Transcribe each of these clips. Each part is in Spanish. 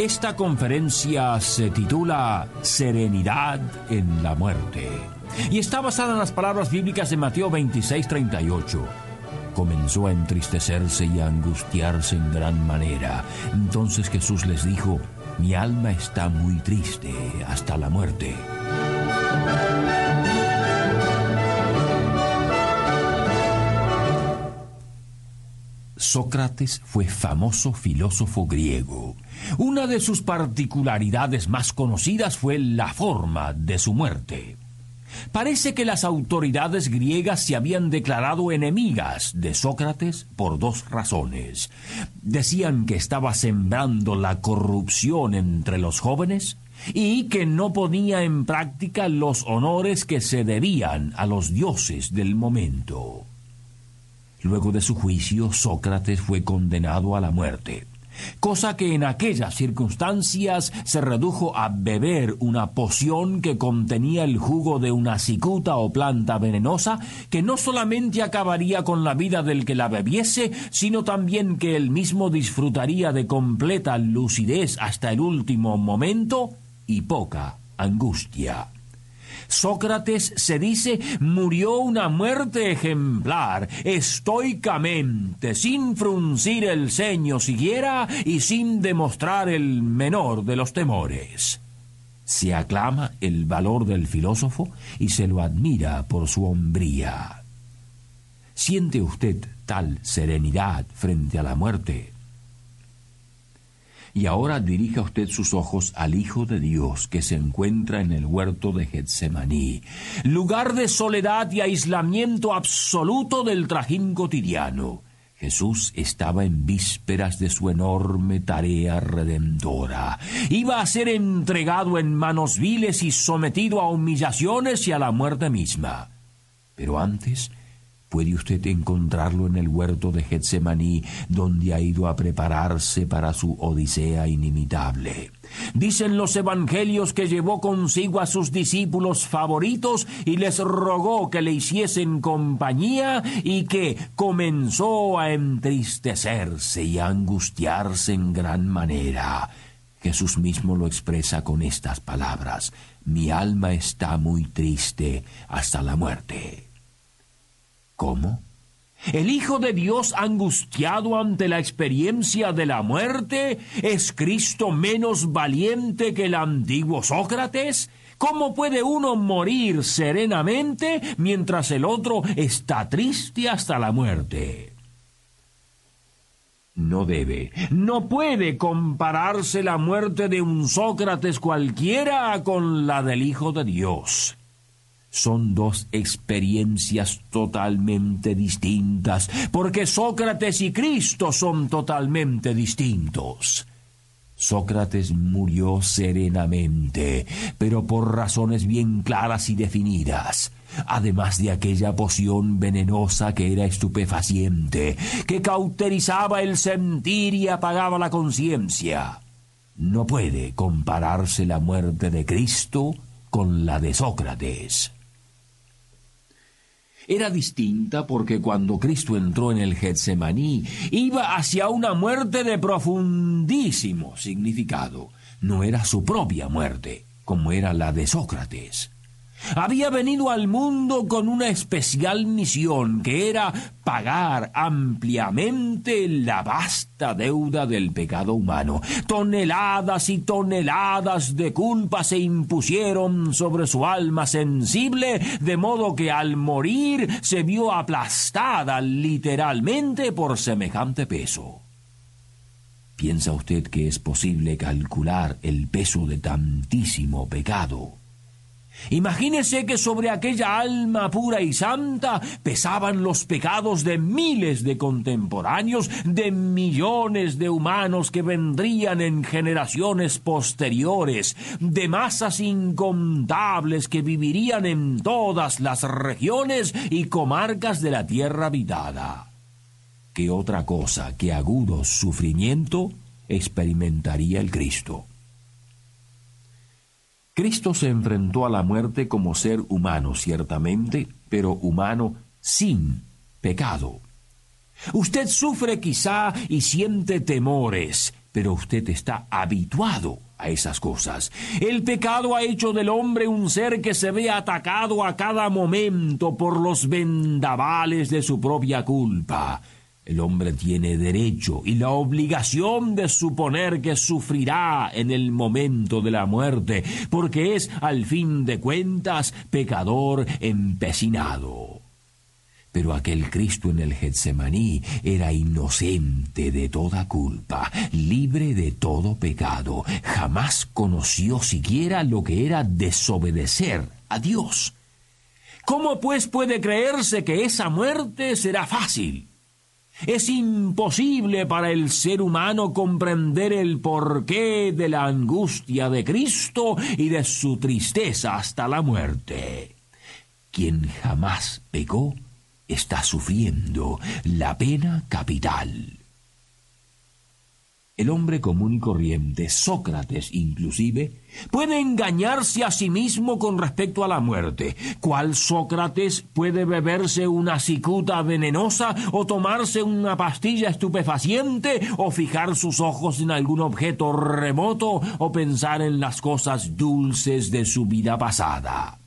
Esta conferencia se titula Serenidad en la muerte y está basada en las palabras bíblicas de Mateo 26:38. Comenzó a entristecerse y a angustiarse en gran manera. Entonces Jesús les dijo, mi alma está muy triste hasta la muerte. Sócrates fue famoso filósofo griego. Una de sus particularidades más conocidas fue la forma de su muerte. Parece que las autoridades griegas se habían declarado enemigas de Sócrates por dos razones. Decían que estaba sembrando la corrupción entre los jóvenes y que no ponía en práctica los honores que se debían a los dioses del momento. Luego de su juicio, Sócrates fue condenado a la muerte, cosa que en aquellas circunstancias se redujo a beber una poción que contenía el jugo de una cicuta o planta venenosa, que no solamente acabaría con la vida del que la bebiese, sino también que él mismo disfrutaría de completa lucidez hasta el último momento y poca angustia. Sócrates, se dice, murió una muerte ejemplar, estoicamente, sin fruncir el ceño siquiera y sin demostrar el menor de los temores. Se aclama el valor del filósofo y se lo admira por su hombría. ¿Siente usted tal serenidad frente a la muerte? Y ahora dirija usted sus ojos al Hijo de Dios que se encuentra en el huerto de Getsemaní, lugar de soledad y aislamiento absoluto del trajín cotidiano. Jesús estaba en vísperas de su enorme tarea redentora. Iba a ser entregado en manos viles y sometido a humillaciones y a la muerte misma. Pero antes Puede usted encontrarlo en el huerto de Getsemaní, donde ha ido a prepararse para su odisea inimitable. Dicen los evangelios que llevó consigo a sus discípulos favoritos y les rogó que le hiciesen compañía y que comenzó a entristecerse y a angustiarse en gran manera. Jesús mismo lo expresa con estas palabras, mi alma está muy triste hasta la muerte. ¿Cómo? ¿El Hijo de Dios angustiado ante la experiencia de la muerte es Cristo menos valiente que el antiguo Sócrates? ¿Cómo puede uno morir serenamente mientras el otro está triste hasta la muerte? No debe, no puede compararse la muerte de un Sócrates cualquiera con la del Hijo de Dios son dos experiencias totalmente distintas, porque Sócrates y Cristo son totalmente distintos. Sócrates murió serenamente, pero por razones bien claras y definidas, además de aquella poción venenosa que era estupefaciente, que cauterizaba el sentir y apagaba la conciencia. No puede compararse la muerte de Cristo con la de Sócrates era distinta porque cuando Cristo entró en el Getsemaní iba hacia una muerte de profundísimo significado. No era su propia muerte, como era la de Sócrates. Había venido al mundo con una especial misión que era pagar ampliamente la vasta deuda del pecado humano. Toneladas y toneladas de culpa se impusieron sobre su alma sensible, de modo que al morir se vio aplastada literalmente por semejante peso. ¿Piensa usted que es posible calcular el peso de tantísimo pecado? Imagínese que sobre aquella alma pura y santa pesaban los pecados de miles de contemporáneos, de millones de humanos que vendrían en generaciones posteriores, de masas incontables que vivirían en todas las regiones y comarcas de la tierra habitada. ¿Qué otra cosa que agudo sufrimiento experimentaría el Cristo? Cristo se enfrentó a la muerte como ser humano, ciertamente, pero humano sin pecado. Usted sufre quizá y siente temores, pero usted está habituado a esas cosas. El pecado ha hecho del hombre un ser que se ve atacado a cada momento por los vendavales de su propia culpa. El hombre tiene derecho y la obligación de suponer que sufrirá en el momento de la muerte, porque es, al fin de cuentas, pecador empecinado. Pero aquel Cristo en el Getsemaní era inocente de toda culpa, libre de todo pecado, jamás conoció siquiera lo que era desobedecer a Dios. ¿Cómo pues puede creerse que esa muerte será fácil? Es imposible para el ser humano comprender el porqué de la angustia de Cristo y de su tristeza hasta la muerte. Quien jamás pecó está sufriendo la pena capital. El hombre común y corriente, Sócrates inclusive, puede engañarse a sí mismo con respecto a la muerte. ¿Cuál Sócrates puede beberse una cicuta venenosa o tomarse una pastilla estupefaciente o fijar sus ojos en algún objeto remoto o pensar en las cosas dulces de su vida pasada?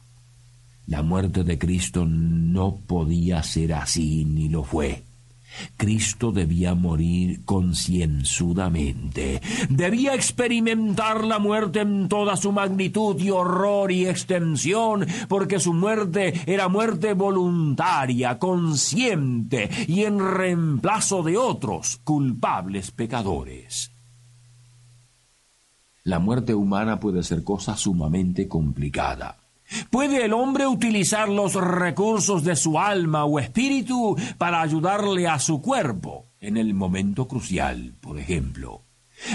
La muerte de Cristo no podía ser así ni lo fue. Cristo debía morir concienzudamente, debía experimentar la muerte en toda su magnitud y horror y extensión, porque su muerte era muerte voluntaria, consciente y en reemplazo de otros culpables pecadores. La muerte humana puede ser cosa sumamente complicada. ¿Puede el hombre utilizar los recursos de su alma o espíritu para ayudarle a su cuerpo en el momento crucial, por ejemplo?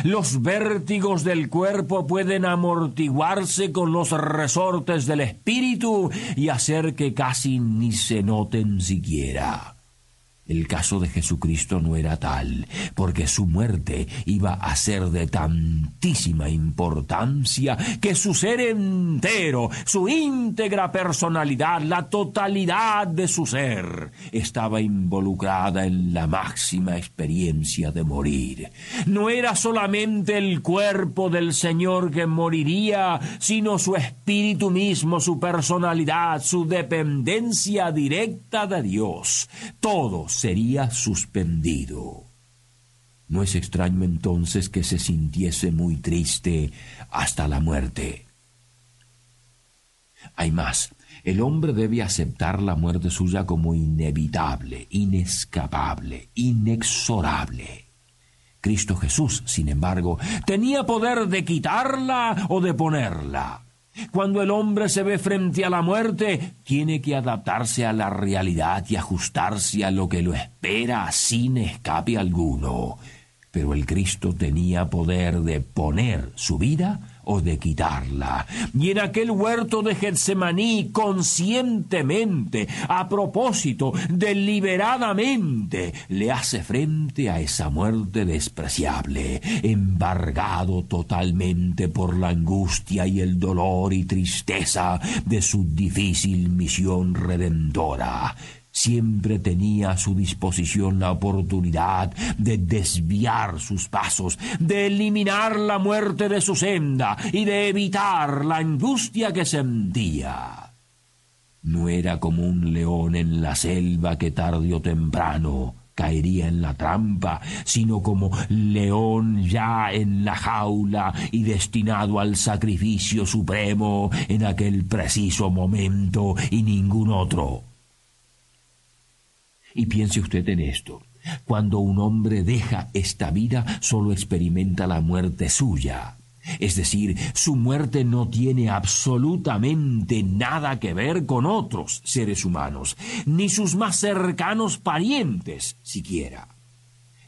Los vértigos del cuerpo pueden amortiguarse con los resortes del espíritu y hacer que casi ni se noten siquiera. El caso de Jesucristo no era tal, porque su muerte iba a ser de tantísima importancia que su ser entero, su íntegra personalidad, la totalidad de su ser, estaba involucrada en la máxima experiencia de morir. No era solamente el cuerpo del Señor que moriría, sino su espíritu mismo, su personalidad, su dependencia directa de Dios. Todos sería suspendido. No es extraño entonces que se sintiese muy triste hasta la muerte. Hay más, el hombre debe aceptar la muerte suya como inevitable, inescapable, inexorable. Cristo Jesús, sin embargo, tenía poder de quitarla o de ponerla. Cuando el hombre se ve frente a la muerte, tiene que adaptarse a la realidad y ajustarse a lo que lo espera sin escape alguno. Pero el Cristo tenía poder de poner su vida o de quitarla. Y en aquel huerto de Getsemaní, conscientemente, a propósito, deliberadamente, le hace frente a esa muerte despreciable, embargado totalmente por la angustia y el dolor y tristeza de su difícil misión redentora siempre tenía a su disposición la oportunidad de desviar sus pasos, de eliminar la muerte de su senda y de evitar la angustia que sentía. No era como un león en la selva que tarde o temprano caería en la trampa, sino como león ya en la jaula y destinado al sacrificio supremo en aquel preciso momento y ningún otro. Y piense usted en esto. Cuando un hombre deja esta vida, solo experimenta la muerte suya. Es decir, su muerte no tiene absolutamente nada que ver con otros seres humanos, ni sus más cercanos parientes siquiera.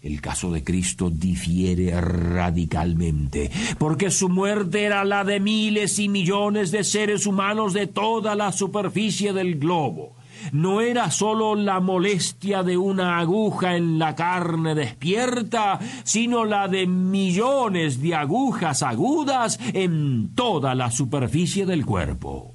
El caso de Cristo difiere radicalmente, porque su muerte era la de miles y millones de seres humanos de toda la superficie del globo no era sólo la molestia de una aguja en la carne despierta, sino la de millones de agujas agudas en toda la superficie del cuerpo.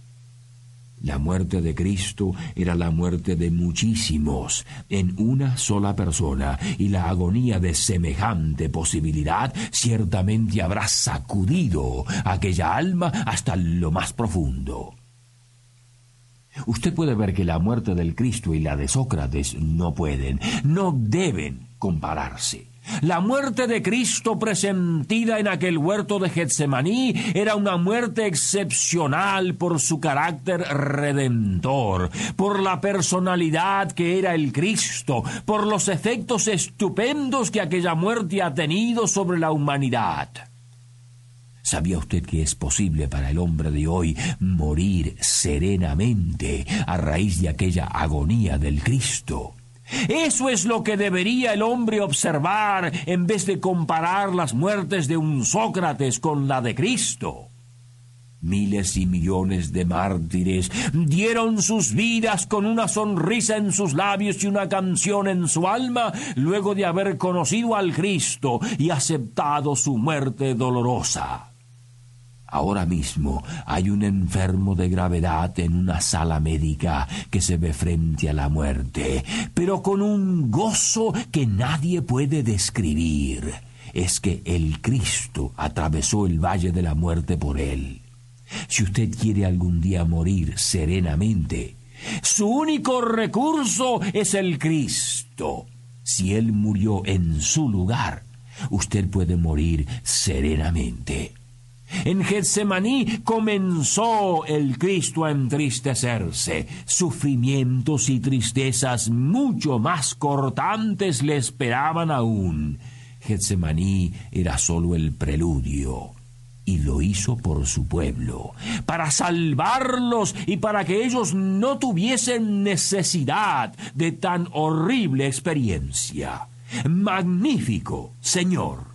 La muerte de Cristo era la muerte de muchísimos en una sola persona, y la agonía de semejante posibilidad ciertamente habrá sacudido aquella alma hasta lo más profundo. Usted puede ver que la muerte del Cristo y la de Sócrates no pueden, no deben compararse. La muerte de Cristo presentida en aquel huerto de Getsemaní era una muerte excepcional por su carácter redentor, por la personalidad que era el Cristo, por los efectos estupendos que aquella muerte ha tenido sobre la humanidad. ¿Sabía usted que es posible para el hombre de hoy morir serenamente a raíz de aquella agonía del Cristo? Eso es lo que debería el hombre observar en vez de comparar las muertes de un Sócrates con la de Cristo. Miles y millones de mártires dieron sus vidas con una sonrisa en sus labios y una canción en su alma luego de haber conocido al Cristo y aceptado su muerte dolorosa. Ahora mismo hay un enfermo de gravedad en una sala médica que se ve frente a la muerte, pero con un gozo que nadie puede describir. Es que el Cristo atravesó el valle de la muerte por él. Si usted quiere algún día morir serenamente, su único recurso es el Cristo. Si Él murió en su lugar, usted puede morir serenamente. En Getsemaní comenzó el Cristo a entristecerse. Sufrimientos y tristezas mucho más cortantes le esperaban aún. Getsemaní era sólo el preludio. Y lo hizo por su pueblo, para salvarlos y para que ellos no tuviesen necesidad de tan horrible experiencia. Magnífico, Señor.